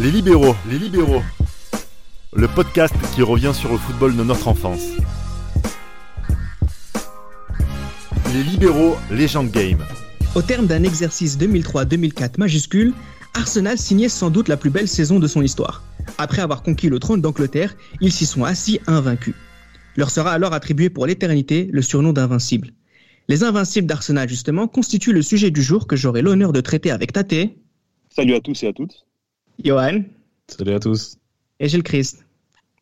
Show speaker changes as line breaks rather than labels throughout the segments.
Les libéraux, les libéraux. Le podcast qui revient sur le football de notre enfance. Les libéraux, légende game.
Au terme d'un exercice 2003-2004 majuscule, Arsenal signait sans doute la plus belle saison de son histoire. Après avoir conquis le trône d'Angleterre, ils s'y sont assis invaincus. Leur sera alors attribué pour l'éternité le surnom d'invincible. Les invincibles d'Arsenal, justement, constituent le sujet du jour que j'aurai l'honneur de traiter avec Tate.
Salut à tous et à toutes.
Johan.
Salut à tous.
Et Gilles Christ.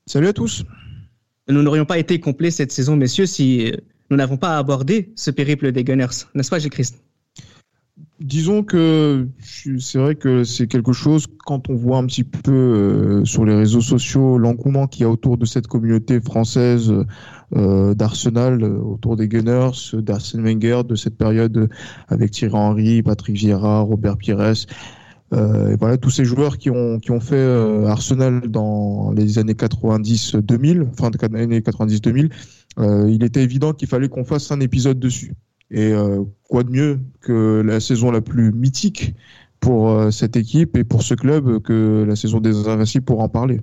Salut à tous.
Nous n'aurions pas été complets cette saison, messieurs, si nous n'avons pas abordé ce périple des Gunners. N'est-ce pas, Gilles Christ?
Disons que c'est vrai que c'est quelque chose, quand on voit un petit peu euh, sur les réseaux sociaux l'engouement qu'il y a autour de cette communauté française euh, d'Arsenal, euh, autour des Gunners, d'Arsène Wenger, de cette période avec Thierry Henry, Patrick Vieira, Robert Pires, et voilà tous ces joueurs qui ont qui ont fait Arsenal dans les années 90-2000, fin des années 90-2000, il était évident qu'il fallait qu'on fasse un épisode dessus. Et euh, quoi de mieux que la saison la plus mythique pour euh, cette équipe et pour ce club que la saison des Invincibles pour en parler.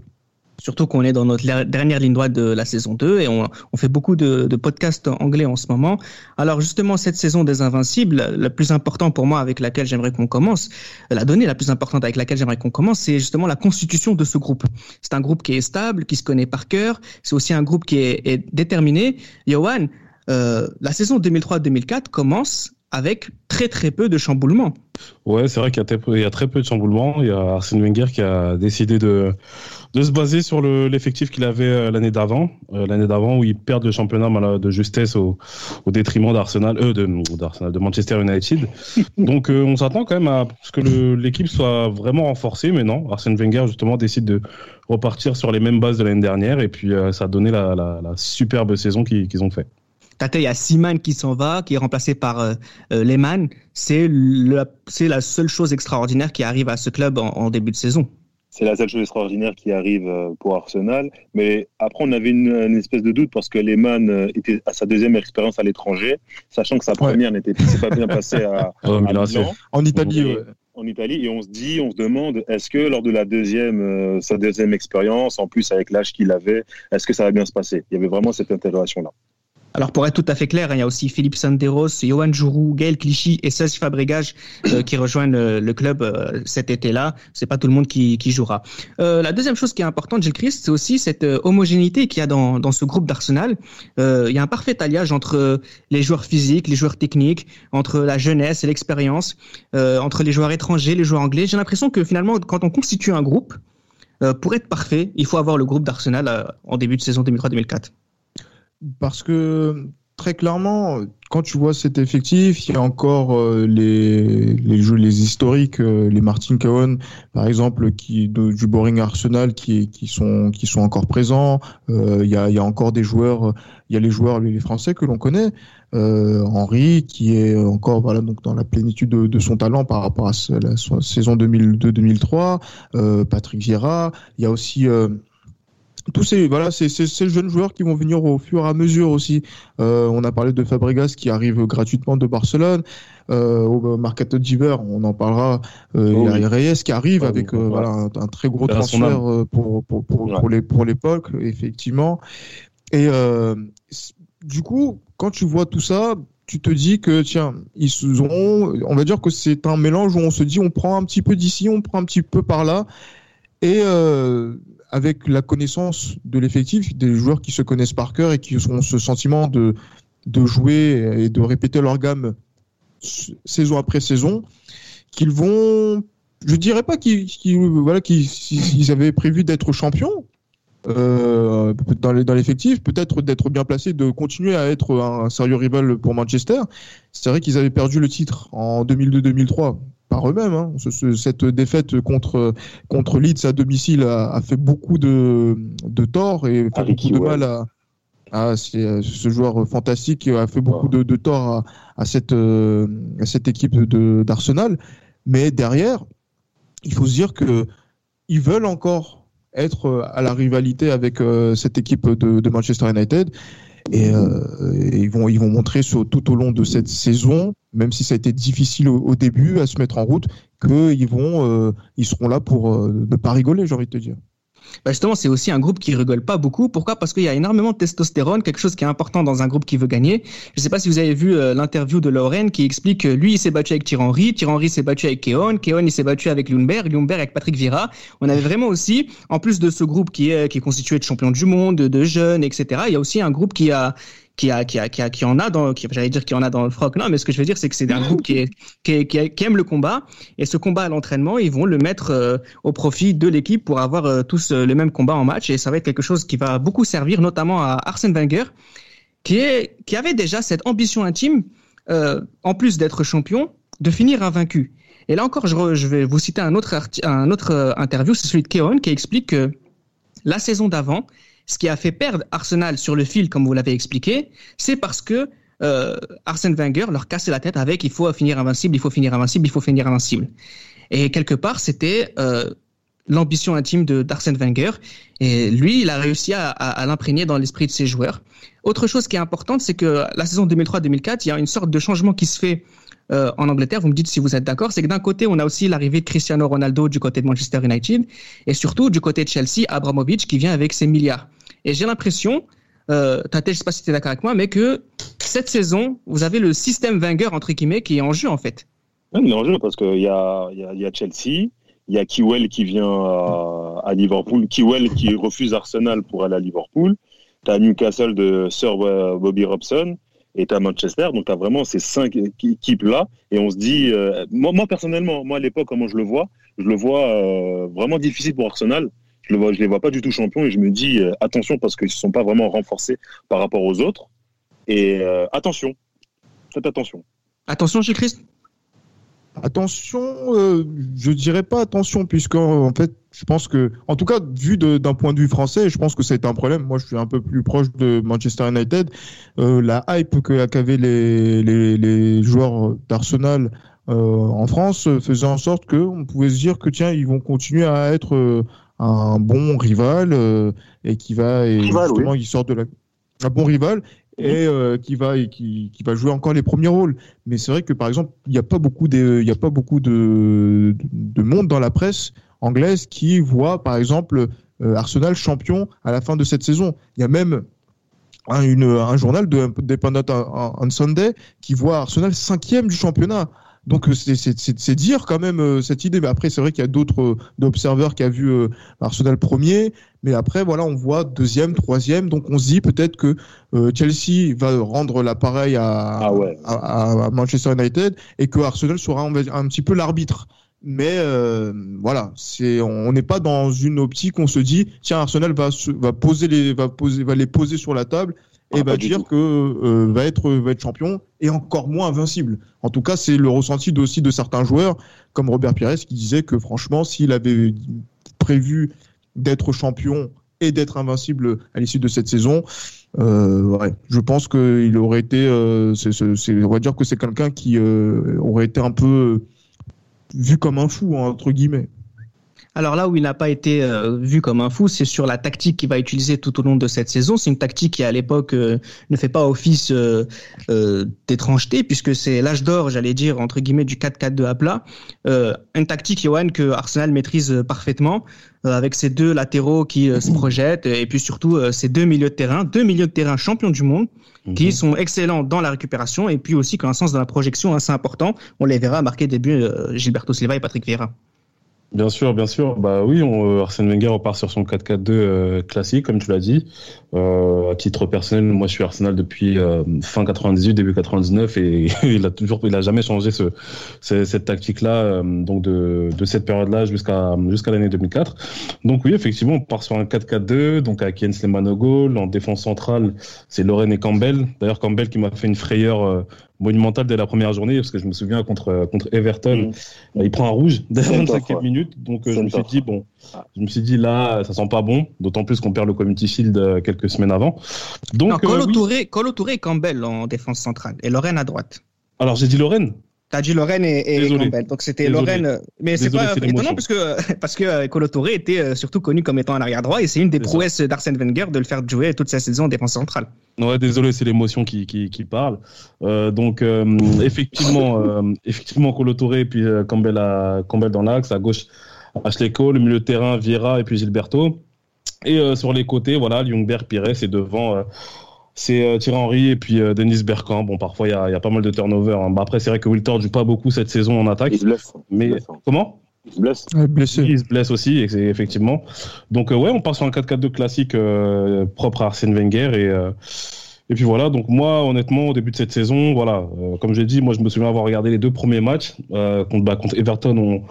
Surtout qu'on est dans notre dernière ligne droite de la saison 2 et on, on fait beaucoup de, de, podcasts anglais en ce moment. Alors justement, cette saison des Invincibles, la plus importante pour moi avec laquelle j'aimerais qu'on commence, la donnée la plus importante avec laquelle j'aimerais qu'on commence, c'est justement la constitution de ce groupe. C'est un groupe qui est stable, qui se connaît par cœur. C'est aussi un groupe qui est, est déterminé. Johan, euh, la saison 2003-2004 commence avec très très peu de chamboulements.
Ouais, c'est vrai qu'il y, a très peu de chamboulements. Il y a Arsène Wenger qui a décidé de, de se baser sur l'effectif qu'il avait euh, l'année d'avant. Euh, l'année d'avant où il perd le championnat de justesse au, au détriment d'Arsenal, euh, de, de Manchester United. Donc on s'attend quand même à ce que l'équipe soit vraiment renforcée, mais non. Arsène Wenger justement décide de repartir sur les mêmes bases de l'année dernière et puis ça a donné la, la, la superbe saison qu'ils ont fait.
Tate, il y a Siman qui s'en va, qui est remplacé par euh, euh Lehmann. C'est la seule chose extraordinaire qui arrive à ce club en, début de saison.
C'est la seule chose extraordinaire qui arrive euh, pour Arsenal. Mais après, on avait une, espèce de doute parce que Lehmann euh, était à sa deuxième expérience à l'étranger, sachant que sa première n'était pas bien passée à,
oh, En Italie,
en Italie et on se dit, on se demande, est-ce que lors de la deuxième, sa deuxième expérience, en plus avec l'âge qu'il avait, est-ce que ça va bien se passer? Il y avait vraiment cette interrogation-là.
Alors pour être tout à fait clair, hein, il y a aussi Philippe Sanderos, Johan Jourou, Gaël Clichy et Serge Fabregas euh, qui rejoignent le, club euh, cet été-là. C'est pas tout le monde qui, qui jouera. Euh, la deuxième chose qui est importante, Gilles Christ, c'est aussi cette homogénéité qu'il y a dans, dans ce groupe d'Arsenal. il y a un parfait alliage entre les joueurs physiques, les joueurs techniques, entre la jeunesse et l'expérience, entre les joueurs étrangers, les joueurs anglais. J'ai l'impression que finalement, quand on constitue un groupe, pour être parfait, il faut avoir le groupe d'Arsenal en début de saison 2003-2004
parce que très clairement, quand tu vois cet effectif, il y a encore euh, les, les jeux, les historiques, euh, les Martin Cohen, par exemple, qui du Boring Arsenal, qui, qui sont qui sont encore présents. Euh, il, y a, il y a encore des joueurs, il y a les joueurs les Français que l'on connaît. Henri, qui est encore voilà donc dans la plénitude de, de son talent par rapport à la, saison 2002-2003. Patrick Vieira. Il y a aussi tous ces voilà ces, ces, jeunes joueurs qui vont venir au fur et à mesure aussi. Euh, on a parlé de Fabregas qui arrive gratuitement de Barcelone. Euh, au Mercato d'hiver, on en parlera. Euh, oh, il y a Reyes qui arrive avec euh, voilà un, très gros transfert euh, pour pour pour, pour les pour l'époque effectivement. Et du coup, quand tu vois tout ça, tu te dis que tiens, ils ont, on va dire que c'est un mélange où on se dit on prend un petit peu d'ici, on prend un petit peu par là. Et euh, avec la connaissance de l'effectif, des joueurs qui se connaissent par cœur et qui ont ce sentiment de, de jouer et de répéter leur gamme saison après saison, qu'ils vont, je dirais pas qu'ils voilà, qu'ils avaient prévu d'être champions, euh, dans l'effectif, peut-être d'être bien placés, de continuer à être un sérieux rival pour Manchester. C'est vrai qu'ils avaient perdu le titre en 2002-2003 par eux-mêmes. Hein. cette défaite contre, contre Leeds à domicile a, fait beaucoup de, de tort et fait beaucoup de mal à, à, ce joueur fantastique qui a fait beaucoup de, de tort à, cette, euh, à cette équipe d'Arsenal. Mais derrière, il faut se dire que ils veulent encore être à la rivalité avec euh, cette équipe de, de Manchester United Et, ils vont ils vont montrer tout au long de cette saison, même si ça a été difficile au, début à se mettre en route, qu'ils vont ils seront là pour ne pas rigoler, j'ai envie de te dire.
Bah justement, c'est aussi un groupe qui rigole pas beaucoup. Pourquoi? Parce qu'il y a énormément de testostérone, quelque chose qui est important dans un groupe qui veut gagner. Je sais pas si vous avez vu euh, l'interview de Lauren qui explique que lui, il s'est battu avec Thierry Henry, s'est battu avec Keon, Keon, il s'est battu avec Lundberg, Lundberg avec Patrick Vieira. On avait vraiment aussi, en plus de ce groupe qui est, qui est constitué de champions du monde, de jeunes, etc., il y a aussi un groupe qui a, qui a qui a qui a qui en a dans qui j'allais dire qui en a dans le froc. Non mais ce que je veux dire c'est que c'est un groupe qui est qui, qui, aime le combat. Et ce combat à l'entraînement ils vont le mettre euh, au profit de l'équipe pour avoir euh, tous euh, le même combat en match. Et ça va être quelque chose qui va beaucoup servir notamment à Arsène Wenger qui est qui avait déjà cette ambition intime en plus d'être champion de finir invaincu. Et là encore je, je vais vous citer un autre un autre interview c'est celui de Keon qui explique que la saison d'avant ce qui a fait perdre Arsenal sur le fil, comme vous l'avez expliqué, c'est parce que euh, Arsène Wenger leur cassait la tête avec il faut finir invincible, il faut finir invincible, il faut finir invincible. Et quelque part, c'était euh, l'ambition intime d'Arsène Wenger. Et lui, il a réussi à, à, l'imprégner dans l'esprit de ses joueurs. Autre chose qui est importante, c'est que la saison 2003-2004, il y a une sorte de changement qui se fait euh, en Angleterre. Vous me dites si vous êtes d'accord. C'est que d'un côté, on a aussi l'arrivée de Cristiano Ronaldo du côté de Manchester United et surtout du côté de Chelsea, Abramovich qui vient avec ses milliards. Et j'ai l'impression, euh, Tate, je sais pas si tu es d'accord avec moi, mais que cette saison, vous avez le système Wenger, entre guillemets, qui est en jeu, en fait.
Oui, il est en jeu parce qu'il y a, y, y a Chelsea, il y a Kiwell qui vient à, Liverpool, Kiwell qui refuse Arsenal pour aller à Liverpool, tu as Newcastle de Sir Bobby Robson, et tu as Manchester, donc tu as vraiment ces cinq équipes-là, et on se dit, euh, moi, moi, personnellement, moi à l'époque, comment je le vois, je le vois euh, vraiment difficile pour Arsenal, je ne les vois pas du tout champions et je me dis euh, attention parce qu'ils ne se sont pas vraiment renforcés par rapport aux autres. Et euh, attention, faites attention.
Attention chez Christ
Attention, euh, je dirais pas attention, puisque en fait, je pense que, en tout cas, vu d'un point de vue français, je pense que c'est un problème. Moi, je suis un peu plus proche de Manchester United. la hype qu'avaient les, les, les joueurs d'Arsenal en France faisait en sorte qu'on pouvait se dire que tiens, ils vont continuer à être un bon rival euh, et qui va et justement il sort de la un bon rival et euh, qui va et qui, qui, va jouer encore les premiers rôles. Mais c'est vrai que par exemple, il n'y a pas beaucoup de il y a pas beaucoup de, de monde dans la presse anglaise qui voit par exemple euh, Arsenal champion à la fin de cette saison. Il y a même un, une, un journal de Independent on Sunday qui voit Arsenal cinquième du championnat. Donc euh, c'est dire quand même euh, cette idée. Mais après, c'est vrai qu'il y a d'autres euh, observateurs qui a vu Arsenal premier, mais après voilà, on voit deuxième, troisième. Donc on se dit peut-être que Chelsea va rendre l'appareil à, ah à, Manchester United et que Arsenal sera un, un petit peu l'arbitre. Mais voilà, c'est on n'est pas dans une optique. On se dit tiens Arsenal va va poser les va poser va les poser sur la table et ah, va dire que euh, va être va être champion et encore moins invincible. En tout cas, c'est le ressenti aussi de certains joueurs comme Robert Pires qui disait que franchement, s'il avait prévu d'être champion et d'être invincible à l'issue de cette saison, euh, ouais, je pense qu'il aurait été, euh, on va dire que c'est quelqu'un qui aurait été un peu vu comme un fou entre guillemets.
Alors là où il n'a pas été euh, vu comme un fou, c'est sur la tactique qu'il va utiliser tout au long de cette saison. C'est une tactique qui à l'époque euh, ne fait pas office euh, d'étrangeté puisque c'est l'âge d'or, j'allais dire entre guillemets du 4-4-2 à plat. une tactique, Johan, que Arsenal maîtrise parfaitement avec ses deux latéraux qui se projettent et puis surtout ses deux milieux de terrain, deux milieux de terrain champions du monde qui mhm. sont excellents dans la récupération et puis aussi qui ont un sens de la projection assez important. On les verra marquer début Gilberto Silva et Patrick Vieira.
Bien sûr, bien sûr. Bah oui, on, euh, Arsène Wenger repart sur son 4-4-2 euh, classique, comme tu l'as dit. Euh, à titre personnel, moi, je suis Arsenal depuis euh, fin 98, début 99, et il a toujours, il a jamais changé ce, cette tactique-là, donc de, de cette période-là jusqu'à jusqu'à l'année 2004. Donc oui, effectivement, on part sur un 4-4-2, donc avec Jens Lehmann au goal. En défense centrale, c'est Lorraine et Campbell. D'ailleurs, Campbell qui m'a fait une frayeur monumental dès la première journée, parce que je me souviens contre, contre Everton, mm. il prend un rouge dès la 25e minute. Donc euh, je me suis dit, bon, je me suis dit là, ça sent pas bon, d'autant plus qu'on perd le Community Shield euh, quelques semaines avant.
Donc, non, Colo, euh, Touré, Colo Touré et Campbell en défense centrale, et Lorraine à droite.
Alors j'ai dit Lorraine
T'as dit Lorraine et, et Campbell. Donc c'était Lorraine. Mais c'est pas étonnant parce que, parce que Colo était euh, surtout connu comme étant un arrière droit et c'est une des prouesses d'Arsène Wenger de le faire jouer toute sa saison en défense centrale.
Ouais, désolé, c'est l'émotion qui, qui, qui, parle. Euh, donc, euh, effectivement, euh, effectivement, Colo et puis Campbell, à, Campbell dans l'axe, à gauche, Ashley Cole, milieu de terrain, Vieira et puis Gilberto. Et sur les côtés, voilà, Ljungberg, Pires et devant c'est euh, Thierry Henry et puis euh, Denis Bergkamp. Bon, parfois, il y a, y a, pas mal de turnover. Hein. Bah, après, c'est vrai que Wiltord joue pas beaucoup cette saison en attaque.
Il se blesse.
Mais
hein.
comment?
Il se blesse.
blessé.
Il se blesse aussi, effectivement. Donc, euh, ouais, on part sur un 4-4-2 classique propre à Arsène Wenger et. Et puis voilà, donc moi, honnêtement, au début de cette saison, voilà, comme j'ai dit, moi, je me souviens avoir regardé les deux premiers matchs contre, bah, contre Everton. On,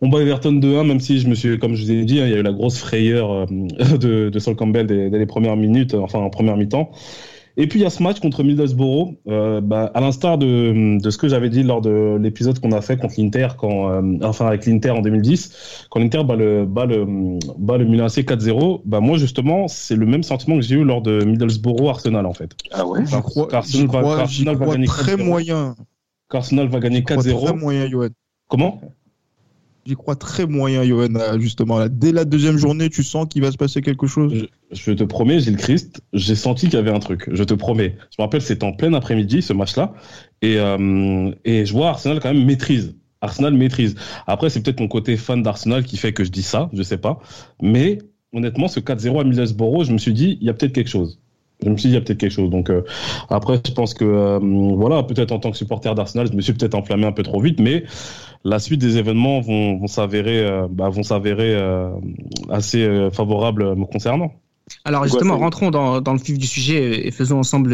on bat Everton 2-1, même si je me suis, comme je vous ai dit, hein, il y a eu la grosse frayeur de, de Sol Campbell dès, dès les premières minutes, enfin en première mi-temps. Et puis il y a ce match contre Middlesbrough, euh, bah, à l'instar de, de ce que j'avais dit lors de l'épisode qu'on a fait contre l'Inter, quand, euh, enfin avec l'Inter en 2010, quand l'Inter bat le, bat le, bat le Milan AC 4-0, bah moi justement c'est le même sentiment que j'ai eu lors de Middlesbrough Arsenal en fait.
Ah ouais.
J'y crois, Arsenal, va, Arsenal va gagner très moyen.
Arsenal va gagner 4-0.
Très moyen, Johan.
Comment?
J'y crois très moyen, Johan, justement. Là. Dès la deuxième journée, tu sens qu'il va se passer quelque chose?
Je, te promets, Gilles Christ, j'ai senti qu'il y avait un truc. Je te promets. Je me rappelle, c'était en plein après-midi, ce match-là. Et, euh, et je vois Arsenal quand même maîtrise. Arsenal maîtrise. Après, c'est peut-être mon côté fan d'Arsenal qui fait que je dis ça, je sais pas. Mais honnêtement, ce 4-0 à Middlesbrough, je me suis dit, il y a peut-être quelque chose. Je me suis dit, il y a peut-être quelque chose. Donc, euh, après, je pense que, euh, voilà, peut-être en tant que supporter d'Arsenal, je me suis peut-être enflammé un peu trop vite, mais la suite des événements vont, vont s'avérer, euh, bah, vont s'avérer assez favorables me concernant.
Alors justement, rentrons dans, dans, le vif du sujet et faisons ensemble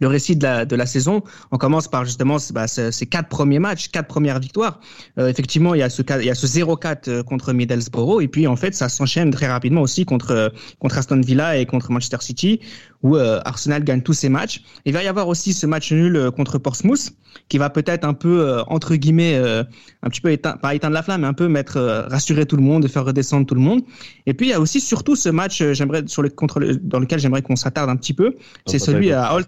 le, récit de la, de la, saison. On commence par justement bah, ces quatre premiers matchs, quatre premières victoires. Euh, effectivement, il y a ce, il y a ce 0-4 euh, contre Middlesbrough et puis en fait, ça s'enchaîne très rapidement aussi contre, contre Aston Villa et contre Manchester City où euh, Arsenal gagne tous ses matchs. Il va y avoir aussi ce match nul contre Portsmouth qui va peut-être un peu, entre guillemets, un petit peu éteindre, pas éteindre la flamme, mais un peu mettre, rassurer tout le monde, faire redescendre tout le monde. Et puis il y a aussi surtout ce match, j'aimerais sur le contre dans lequel j'aimerais qu'on s'attarde un petit peu, c'est celui à Old,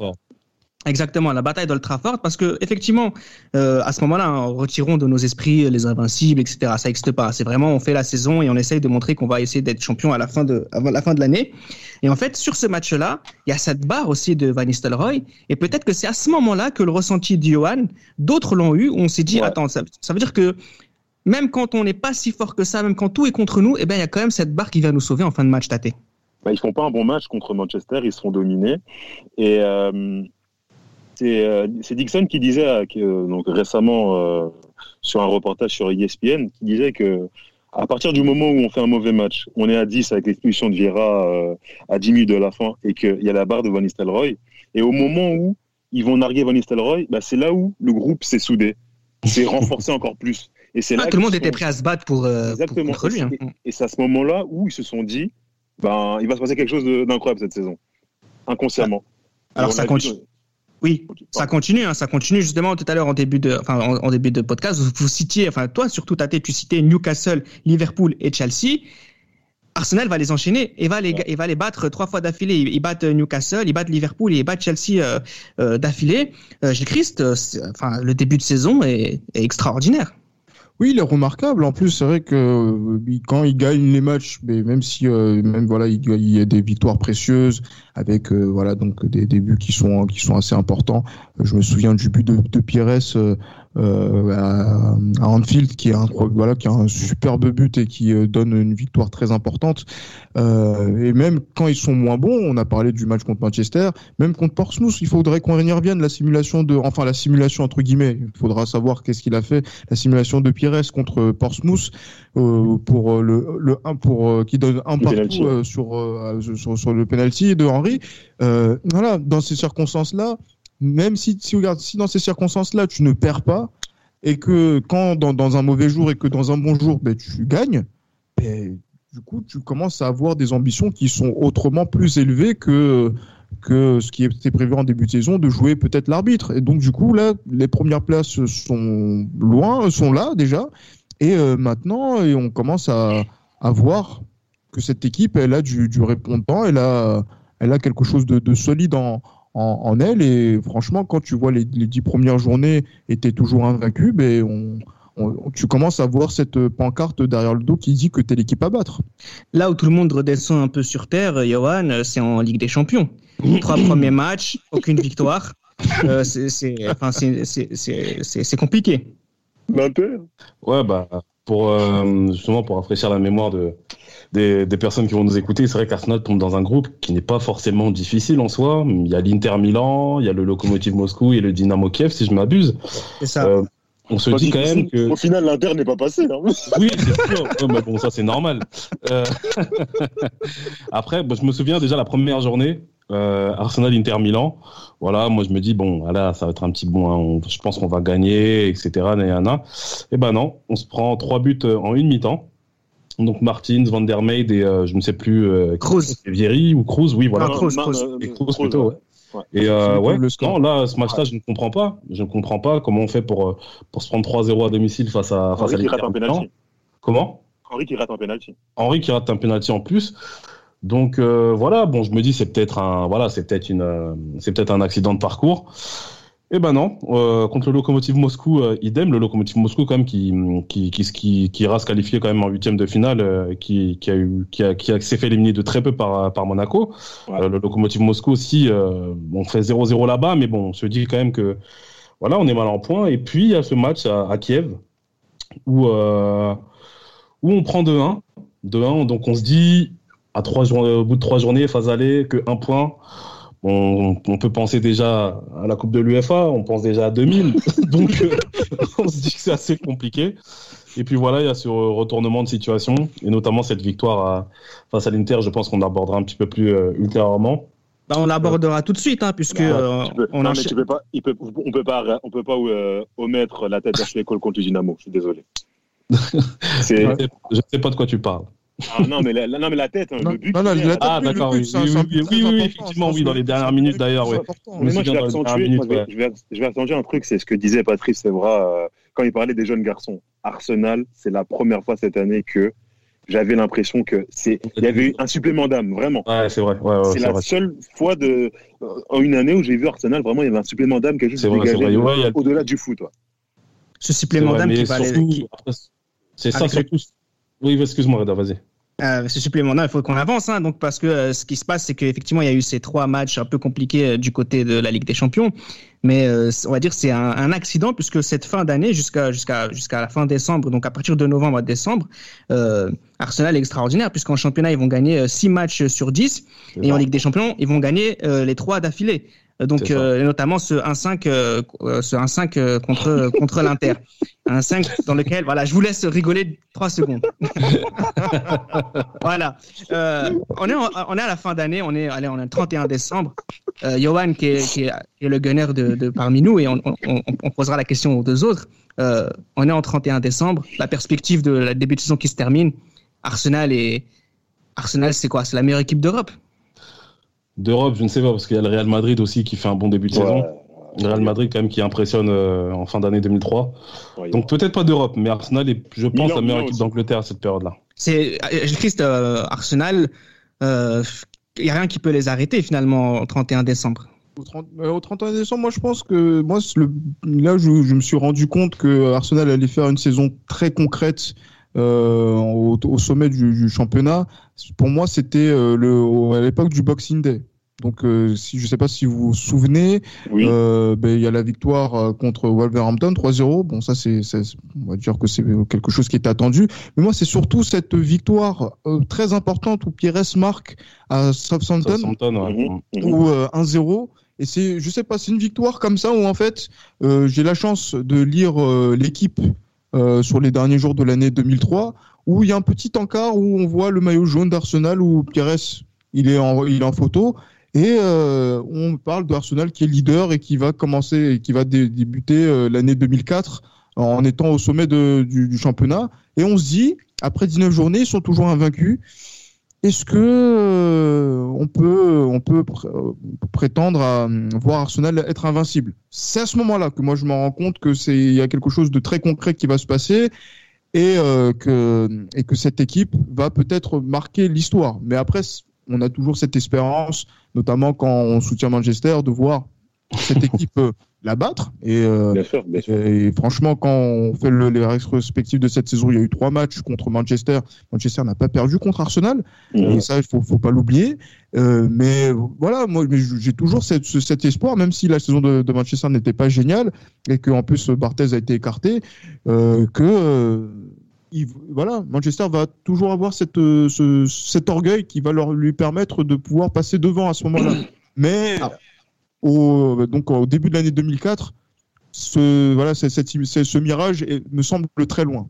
Exactement, la bataille d'Old Trafford, parce que effectivement, euh, à ce moment-là, hein, retirons de nos esprits les invincibles, etc. Ça n'existe pas. C'est vraiment, on fait la saison et on essaye de montrer qu'on va essayer d'être champion à la fin de, avant la fin de l'année. Et en fait, sur ce match-là, il y a cette barre aussi de Van Nistelrooy, et peut-être que c'est à ce moment-là que le ressenti de Johan, d'autres l'ont eu, où on s'est dit, attends, ça, ça veut dire que même quand on n'est pas si fort que ça, même quand tout est contre nous, eh ben il y a quand même cette barre qui va nous sauver en fin de match, Tate
bah, ils font pas un bon match contre Manchester, ils se font dominer. Et euh, c'est Dixon qui disait euh, donc récemment sur un reportage sur ESPN, qui disait que à partir du moment où on fait un mauvais match, on est à 10 avec l'expulsion de Vieira à 10 minutes de la fin et qu'il y a la barre de Van Nistelrooy, et au moment où ils vont narguer Van Nistelrooy, bah, c'est là où le groupe s'est soudé, s'est renforcé encore plus.
Et c'est ah, là tout le monde était prêt à se battre pour, Exactement. contre lui. Hein.
Et c'est à ce moment-là où ils se sont dit, ben, il va se passer quelque chose d'incroyable cette saison, inconsciemment.
Alors ça continue. Oui, ça continue, hein, ça continue justement tout à l'heure en début de, enfin en, début de podcast, vous, citiez, enfin toi surtout Tate, tu citais Newcastle, Liverpool et Chelsea. Arsenal va les enchaîner et va les, et va les battre trois fois d'affilée. Ils, battent Newcastle, ils battent Liverpool, et ils battent Chelsea euh, euh, d'affilée. Euh, Gilles Christ, euh, enfin le début de saison est, est extraordinaire.
Oui, il est remarquable. En plus, c'est vrai que euh, quand il gagne les matchs, mais même si euh, même voilà, il, y a des victoires précieuses avec euh, voilà donc des, des, buts qui sont qui sont assez importants. Je me souviens du but de, de Pires euh, à, Anfield, qui est un voilà, qui a un superbe but et qui euh, donne une victoire très importante. Euh, et même quand ils sont moins bons, on a parlé du match contre Manchester, même contre Portsmouth, il faudrait qu'on y revienne. La simulation de, enfin la simulation entre guillemets, il faudra savoir qu'est-ce qu'il a fait. La simulation de Pires contre Portsmouth euh, pour le, le 1 pour qui donne un partout sur, sur, sur le penalty de Henry. voilà, dans ces circonstances-là, même si, si, dans ces circonstances-là, tu ne perds pas, et que quand dans, un mauvais jour et que dans un bon jour, ben, tu gagnes, ben, du coup, tu commences à avoir des ambitions qui sont autrement plus élevées que, que ce qui était prévu en début de saison, de jouer peut-être l'arbitre. Et donc, du coup, là, les premières places sont loin, sont là déjà. Et euh, maintenant, et on commence à, voir que cette équipe, elle a du, du répondant, elle a, elle a quelque chose de solide en, en, elle. Et franchement, quand tu vois les, dix premières journées étaient toujours invaincu, ben on, tu commences à voir cette pancarte derrière le dos qui dit que tu es l'équipe à battre.
Là où tout le monde redescend un peu sur terre, Johan, c'est en Ligue des Champions. Trois premiers matchs, aucune victoire. Euh, c'est compliqué.
Ouais, bah, pour, euh, justement, pour rafraîchir la mémoire de, des, des, personnes qui vont nous écouter, c'est vrai qu'Arsenal tombe dans un groupe qui n'est pas forcément difficile en soi. Il y a l'Inter Milan, il y a le Lokomotiv Moscou et le Dynamo Kiev, si je m'abuse.
C'est ça. Euh,
on se dit quand même que.
Au final, l'Inter n'est pas passé. Hein.
oui, c'est sûr. mais bon, ça, c'est normal. Euh... Après, je me souviens déjà la première journée, euh, Arsenal Inter Milan. Voilà, moi je me dis bon, voilà, ça va être un petit bon, hein, je pense qu'on va gagner, etc. Et ben non, on se prend trois buts en une mi-temps. Donc Martins, Van der Meijde et euh, je ne sais plus euh, Vieri ou Cruz, oui voilà.
Cruz, Cruz.
Et Cruz plutôt, ouais. Et euh, ouais, non, là, ce match-là, je ne comprends pas. Je ne comprends pas comment on fait pour, pour se prendre 3-0 à domicile face à, face
Henry à qui rate un penalty.
Comment?
Henri qui rate un penalty.
Henri qui rate un penalty en plus. Donc euh, voilà, bon, je me dis c'est peut-être un, voilà, c'est peut-être une, euh, c'est peut-être un accident de parcours. Eh ben non, euh, contre le Lokomotiv Moscou, euh, idem. Le Lokomotiv Moscou quand même qui qui qui qui, qui ira se qualifier quand même en huitième de finale, euh, qui qui a eu qui a qui, a, s'est fait éliminer de très peu par par Monaco. Ouais. le Lokomotiv Moscou aussi, on fait 0-0 là-bas, mais bon, on se dit quand même que voilà, on est mal en point. Et puis il y a ce match à, à Kiev où où on prend 2-1, 2-1. Donc on se dit à trois au bout de trois journées, phase aller, que un point. On, on, peut penser déjà à la Coupe de l'UFA, on pense déjà à 2000. Donc, euh, on se dit que c'est assez compliqué. Et puis voilà, il y a ce retournement de situation, et notamment cette victoire à, face à l'Inter, je pense qu'on abordera un petit peu plus euh, ultérieurement.
Bah, on l'abordera tout de suite, hein, puisque bah,
euh, peux, on non, peut pas, il peut, on peut pas, on peut pas euh, omettre la tête d'Ashley Cole contre le Dynamo. Je suis désolé.
je ne sais pas de quoi tu parles.
Ah, non, mais la, non, mais la tête, hein,
non,
le but.
Non, non, la tête,
ah, d'accord, oui, oui, oui, oui, oui, effectivement, oui, dans les dernières minutes d'ailleurs. Ouais.
Mais moi, je vais, accentuer, minutes, moi, je, vais, je vais accentuer un truc, c'est ce que disait Patrice Evra euh, quand il parlait des jeunes garçons. Arsenal, c'est la première fois cette année que j'avais l'impression que c'est il y avait eu un supplément d'âme vraiment
ouais c'est vrai ouais, ouais,
c'est la
vrai.
seule fois de en une année où j'ai vu Arsenal vraiment il y avait un supplément d'âme qui a juste dégagé a... au-delà du foot toi.
ce supplément d'âme qui va aller
c'est ça surtout oui excuse-moi Reda vas-y.
Euh, ce supplément il faut qu'on avance, hein, donc parce que euh, ce qui se passe, c'est qu'effectivement, il y a eu ces trois matchs un peu compliqués euh, du côté de la Ligue des Champions, mais euh, on va dire c'est un, un, accident puisque cette fin d'année jusqu'à jusqu'à jusqu'à la fin décembre, donc à partir de novembre à décembre, Arsenal est extraordinaire puisqu'en championnat ils vont gagner 6 matchs sur 10 et en Ligue des Champions ils vont gagner les trois d'affilée. Donc euh, notamment ce 1-5 euh, ce 1-5 euh, contre contre l'Inter. Un 5 dans lequel voilà, je vous laisse rigoler 3 secondes. voilà. Euh, on est on est à la fin d'année, on est allez, on est le 31 décembre. Euh, Johan qui est, qui est, qui est le gunner de, de, parmi nous et on, on, on, posera la question aux deux autres. Euh, on est en 31 décembre, la perspective de la début de saison qui se termine. Arsenal et Arsenal c'est quoi? C'est la meilleure équipe d'Europe
D'Europe, je ne sais pas, parce qu'il y a le Real Madrid aussi qui fait un bon début de ouais, saison. Le Real Madrid, quand même, qui impressionne euh, en fin d'année 2003. Ouais, Donc, peut-être pas d'Europe, mais Arsenal est, je pense, Milan, la meilleure équipe d'Angleterre à cette période-là.
C'est, Christ, euh, Arsenal, il euh, n'y a rien qui peut les arrêter, finalement, au 31 décembre.
Au, 30, euh, au 31 décembre, moi, je pense que, moi, le, là, je, je, me suis rendu compte que Arsenal allait faire une saison très concrète. Au, au, sommet du, du, championnat, pour moi, c'était euh, à l'époque du Boxing Day. Donc, euh, si je ne sais pas si vous vous souvenez,
oui.
euh, ben, il y a la victoire euh, contre Wolverhampton 3-0. Bon, ça, c'est, on va dire que c'est quelque chose qui était attendu. Mais moi, c'est surtout cette victoire euh, très importante où Pires marque à Southampton,
Southampton ouais.
mmh. où 1-0. Et c'est, je sais pas, c'est une victoire comme ça où en fait, j'ai la chance de lire l'équipe sur les derniers jours de l'année 2003 où il y a un petit encart où on voit le maillot jaune d'Arsenal où Pires il est en, il est en photo et euh, on parle d'Arsenal qui est leader et qui va commencer, qui va dé débuter euh, l'année 2004 en étant au sommet du, du, championnat. Et on se dit, après 19 journées, ils sont toujours invaincus. Est-ce que euh, on peut, on peut pr prétendre à voir Arsenal être invincible? C'est à ce moment-là que moi je me rends compte que c'est il y a quelque chose de très concret qui va se passer et euh, que et que cette équipe va peut-être marquer l'histoire. Mais après, on a toujours cette espérance, notamment quand on soutient Manchester, de voir cette équipe euh, la battre. Et, euh,
Bien sûr, bien sûr.
et franchement, quand on fait le, les rétrospectives de cette saison, il y a eu trois matchs contre Manchester. Manchester n'a pas perdu contre Arsenal. Et ça, il faut, faut pas l'oublier. Euh, mais voilà, moi, j'ai toujours cette, ce- cet espoir, même si la saison de, de Manchester n'était pas géniale et qu'en plus Barthez a été écarté, euh, que euh, il- voilà, Manchester va toujours avoir cette, euh, ce- cet orgueil qui va leur, lui permettre de pouvoir passer devant à ce moment-là. Mais
Ah.
Au, donc, au début de l'année 2004, ce, voilà, c'est- ce mirage me semble très loin.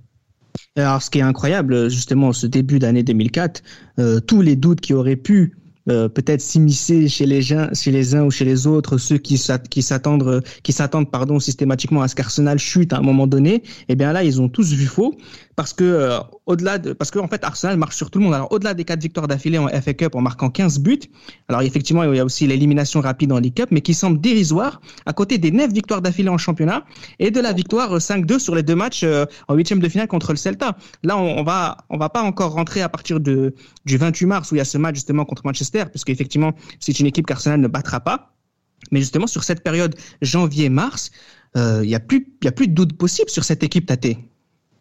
Alors, ce qui est incroyable, justement, ce début d'année 2004, euh, tous les doutes qui auraient pu euh, peut-être s'immiscer chez les chez les uns ou chez les autres, ceux qui s'at- qui s'attendent, qui s'attendent, pardon, systématiquement à ce qu'Arsenal chute à un moment donné, eh bien là, ils ont tous vu faux parce que euh, au-delà de, parce que en fait, Arsenal marche sur tout le monde. Alors, au-delà des quatre victoires d'affilée en FA Cup en marquant 15 buts, alors effectivement, il y a aussi l'élimination rapide en League Cup, mais qui semble dérisoire à côté des neuf victoires d'affilée en championnat et de la victoire euh, 5-2 sur les deux matchs euh, en huitième de finale contre le Celta. Là, on, va, va pas encore rentrer à partir du 28 mars où il y a ce match justement contre Manchester, puisque effectivement, c'est une équipe qu'Arsenal ne battra pas. Mais justement, sur cette période janvier-mars, euh, il y a plus, a plus de doute possible sur cette équipe Tate.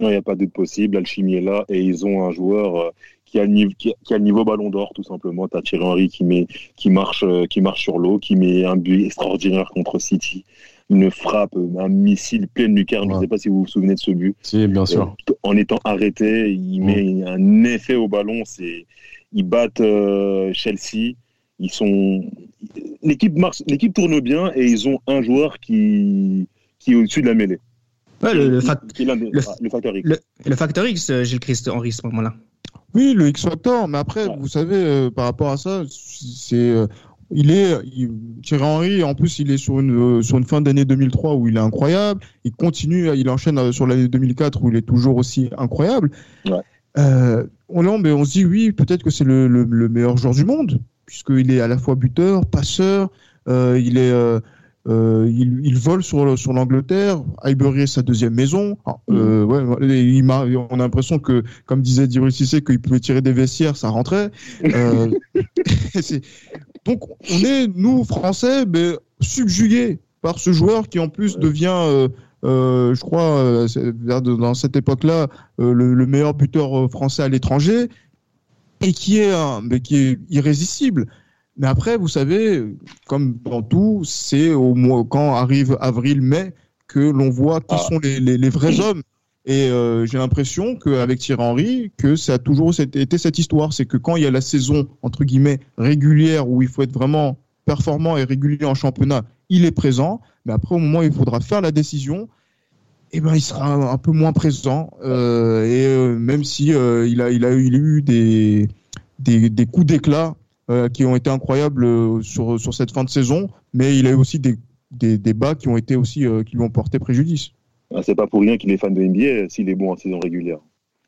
Non, il n'y a pas de doute possible. L'alchimie est là et ils ont un joueur euh, qui, a le niveau, qui, a, qui a le niveau ballon d'or, tout simplement. Tu as Thierry Henry qui, met, qui, marche, euh, qui marche sur l'eau, qui met un but extraordinaire contre City. Une frappe, un missile plein de lucarne. Je ne sais pas si vous vous souvenez de ce but.
Si, bien sûr.
Euh, en étant arrêté, il
Mm.
met un effet au ballon. C'est, ils battent euh, Chelsea. Ils sont, l'équipe marche, l'équipe tourne bien et ils ont un joueur qui, qui est au-dessus de la mêlée.
Ouais, le, le, fac-
des-
le-
ah, le facteur X.
le, le facteur X, Gilles Christ Henry, à ce moment-là.
Oui, le X Factor, mais après,
Ouais.
vous savez, euh, par rapport à ça, c'est, euh, il est, il, Thierry Henry, en plus, il est sur une, euh, sur une fin d'année 2003 où il est incroyable. Il continue, il enchaîne sur l'année 2004 où il est toujours aussi incroyable.
Ouais.
Euh, on, là, mais on se dit, oui, peut-être que c'est le, le, le meilleur joueur du monde, puisqu'il est à la fois buteur, passeur, euh, il est, euh, il, il vole sur, sur l'Angleterre. Highbury est sa deuxième maison. Ah, euh, ouais, il on a l'impression que, comme disait Diru Cissé, qu'il pouvait tirer des vestiaires, ça rentrait. Euh, donc, on est, nous, Français, subjugués par ce joueur qui, en plus, devient, je crois, dans cette époque-là, le, le meilleur buteur français à l'étranger et qui est, un- mais qui est irrésistible. Mais après, vous savez, comme dans tout, c'est au mois, quand arrive avril-mai que l'on voit qui
Ah.
sont les, les, les vrais hommes. Et euh, j'ai l'impression qu'avec Thierry Henry, que ça a toujours été cette histoire. C'est que quand il y a la saison, entre guillemets, régulière, où il faut être vraiment performant et régulier en championnat, il est présent. Mais après, au moment où il faudra faire la décision, eh ben, il sera un, peu moins présent. Euh, et euh, même si il, a, il, a, eu- il a eu des, des, des coups d'éclat euh, qui ont été incroyables euh, sur, sur cette fin de saison, mais il a eu aussi des, des, des bas qui ont été aussi euh, qui lui ont porté préjudice.
Ah, C'est pas pour rien qu'il est fan de NBA s'il est bon en saison régulière.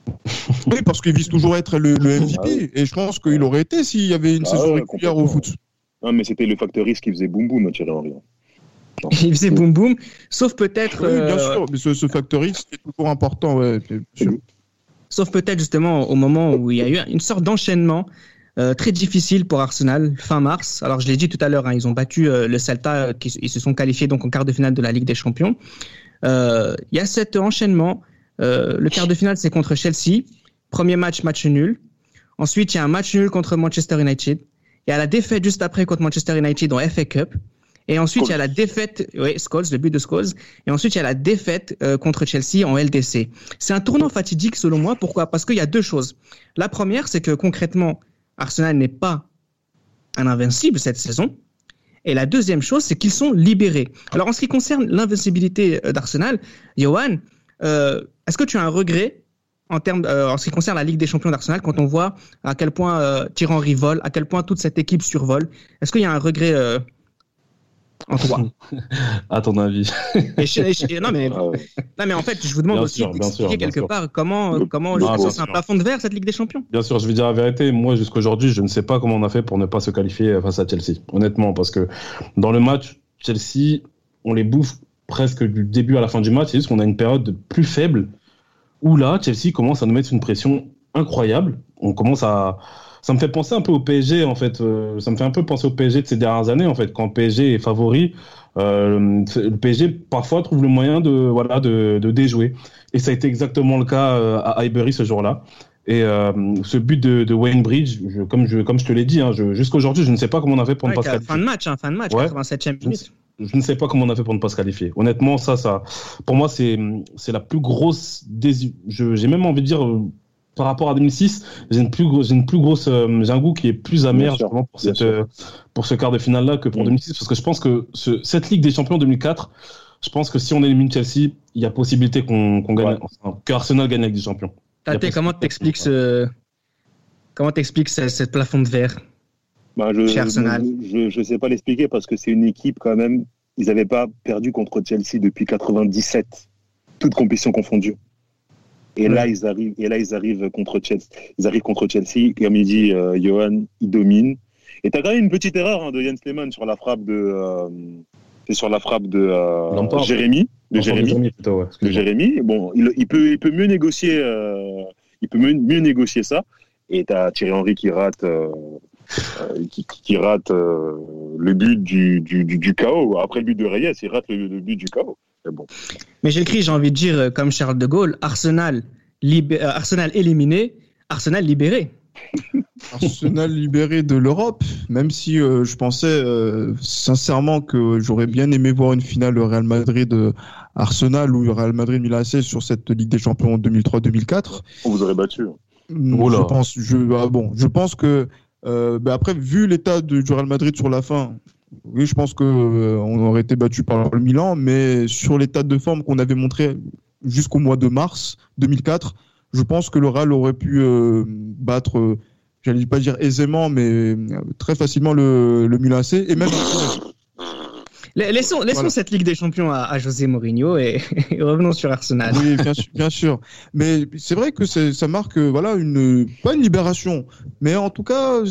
Oui, parce qu'il vise toujours à être le, le MVP,
Ah oui.
et je pense qu'il aurait été s'il y avait une
Ah
saison
ouais,
régulière au foot.
Non, mais c'était le facteur risque qui faisait boum boum, Thierry Henry.
Il faisait boum boum, sauf peut-être,
Oui, bien
euh,
sûr, mais ce, ce facteur X est toujours important. Ouais, bien sûr.
sauf peut-être justement au moment où il y a eu une sorte d'enchaînement euh, très difficile pour Arsenal fin mars. Alors je l'ai dit tout à l'heure, hein, ils ont battu euh, le Celta, euh, qui, ils se sont qualifiés donc en quart de finale de la Ligue des Champions. Euh, Il y a cet enchaînement. Euh, le quart de finale c'est contre Chelsea. Premier match match nul. Ensuite il y a un match nul contre Manchester United. Il y a la défaite juste après contre Manchester United en FA Cup. Et ensuite, il y a la défaite, oui, Scholes, le but de Scholes. Et ensuite, il y a la défaite euh, contre Chelsea en LDC. C'est un tournant fatidique selon moi. Pourquoi? Parce qu'il y a deux choses. La première, c'est que concrètement, Arsenal n'est pas un invincible cette saison. Et la deuxième chose, c'est qu'ils sont libérés. Alors, en ce qui concerne l'invincibilité euh, d'Arsenal, Johan, euh, est-ce que tu as un regret en, termes, euh, en ce qui concerne la Ligue des Champions d'Arsenal quand on voit à quel point euh, Thierry à quel point toute cette équipe survole? Est-ce qu'il y a un regret en toi
À ton avis.
Et je- et je- non, mais,
Ah ouais.
non, mais en fait, je vous demande
Bien
aussi d'expliquer quelque
sûr.
part comment, comment
le
c'est
pro,
un plafond de verre cette Ligue des Champions.
Bien sûr, je vais dire la vérité. Moi, jusqu'aujourd'hui, je ne sais pas comment on a fait pour ne pas se qualifier face à Chelsea. Honnêtement, parce que dans le match, Chelsea, on les bouffe presque du début à la fin du match. C'est juste qu'on a une période plus faible où là, Chelsea commence à nous mettre une pression incroyable. on commence à ça me fait penser un peu au PSG en fait. Euh, ça me fait un peu penser au PSG de ces dernières années en fait. Quand PSG est favori, euh, le PSG parfois trouve le moyen de voilà de, de, déjouer. Et ça a été exactement le cas euh, à Highbury ce jour-là. Et ce but de, de Wayne Bridge, je, comme je comme je te l'ai dit, hein, jusqu'à aujourd'hui, je ne sais pas comment on a fait pour ne pas se qualifier.
Fin de match, hein, fin de match, ouais. 87e minute.
Je ne sais pas comment on a fait pour ne pas se qualifier. Honnêtement, ça, ça, pour moi, c'est c'est la plus grosse. J'ai même envie de dire par rapport à 2006, j'ai une plus grosse, j'ai une plus grosse, euh, j'ai un goût qui est plus amer pour cette, euh, pour ce quart de finale là que pour 2006 mm. parce que je pense que ce, cette Ligue des Champions 2004, je pense que si on élimine Chelsea, il y a possibilité qu'on qu'on gagne, enfin, que Arsenal gagne la Ligue des Champions.
Tate, comment t'expliques ce, comment t'expliques ce, ce, plafond de verre?
Bah, je, chez Arsenal Je, je, sais pas l'expliquer parce que c'est une équipe quand même. Ils n'avaient pas perdu contre Chelsea depuis 97, toutes compétitions confondues. Et là, ils arrivent, et là, ils arrivent contre Chelsea. Ils arrivent contre Chelsea. Comme il dit euh, Johan, ils dominent. Et tu as quand même une petite erreur hein, de Jens Lehmann sur la frappe de, euh, c'est sur la frappe de euh, Jérémy, de Jérémy, plutôt, ouais, de Jérémy. Bon, il, il, peut, il peut mieux négocier, euh, il peut mieux, mieux, négocier ça. Et tu as Thierry Henry qui rate, euh, qui, qui, rate le but du, du, du, du, chaos. Après le but de Reyes, il rate le, le but du chaos. Mais bon.
Mais j'écris, j'ai envie de dire, comme Charles de Gaulle, Arsenal, libé Arsenal éliminé, Arsenal libéré.
Arsenal libéré de l'Europe, même si euh, je pensais euh, sincèrement que j'aurais bien aimé voir une finale Real Madrid Arsenal ou Real Madrid Milan AC sur cette Ligue des Champions 2003-2004.
On vous aurait battu.
Mm, je pense, je, ah bon, je pense que euh, bah après vu l'état du Real Madrid sur la fin, oui, je pense que euh, aurait été battu par le Milan, mais sur l'état de forme qu'on avait montré jusqu'au mois de mars 2004, je pense que le Real aurait pu euh, battre, j'allais pas dire aisément, mais très facilement le, Milan AC et même.
Laissons, laissons voilà. cette Ligue des Champions à, à José Mourinho et, et, revenons sur Arsenal.
Oui, bien sûr. Bien sûr. Mais c'est vrai que ça marque, voilà, une, pas une libération, mais en tout cas,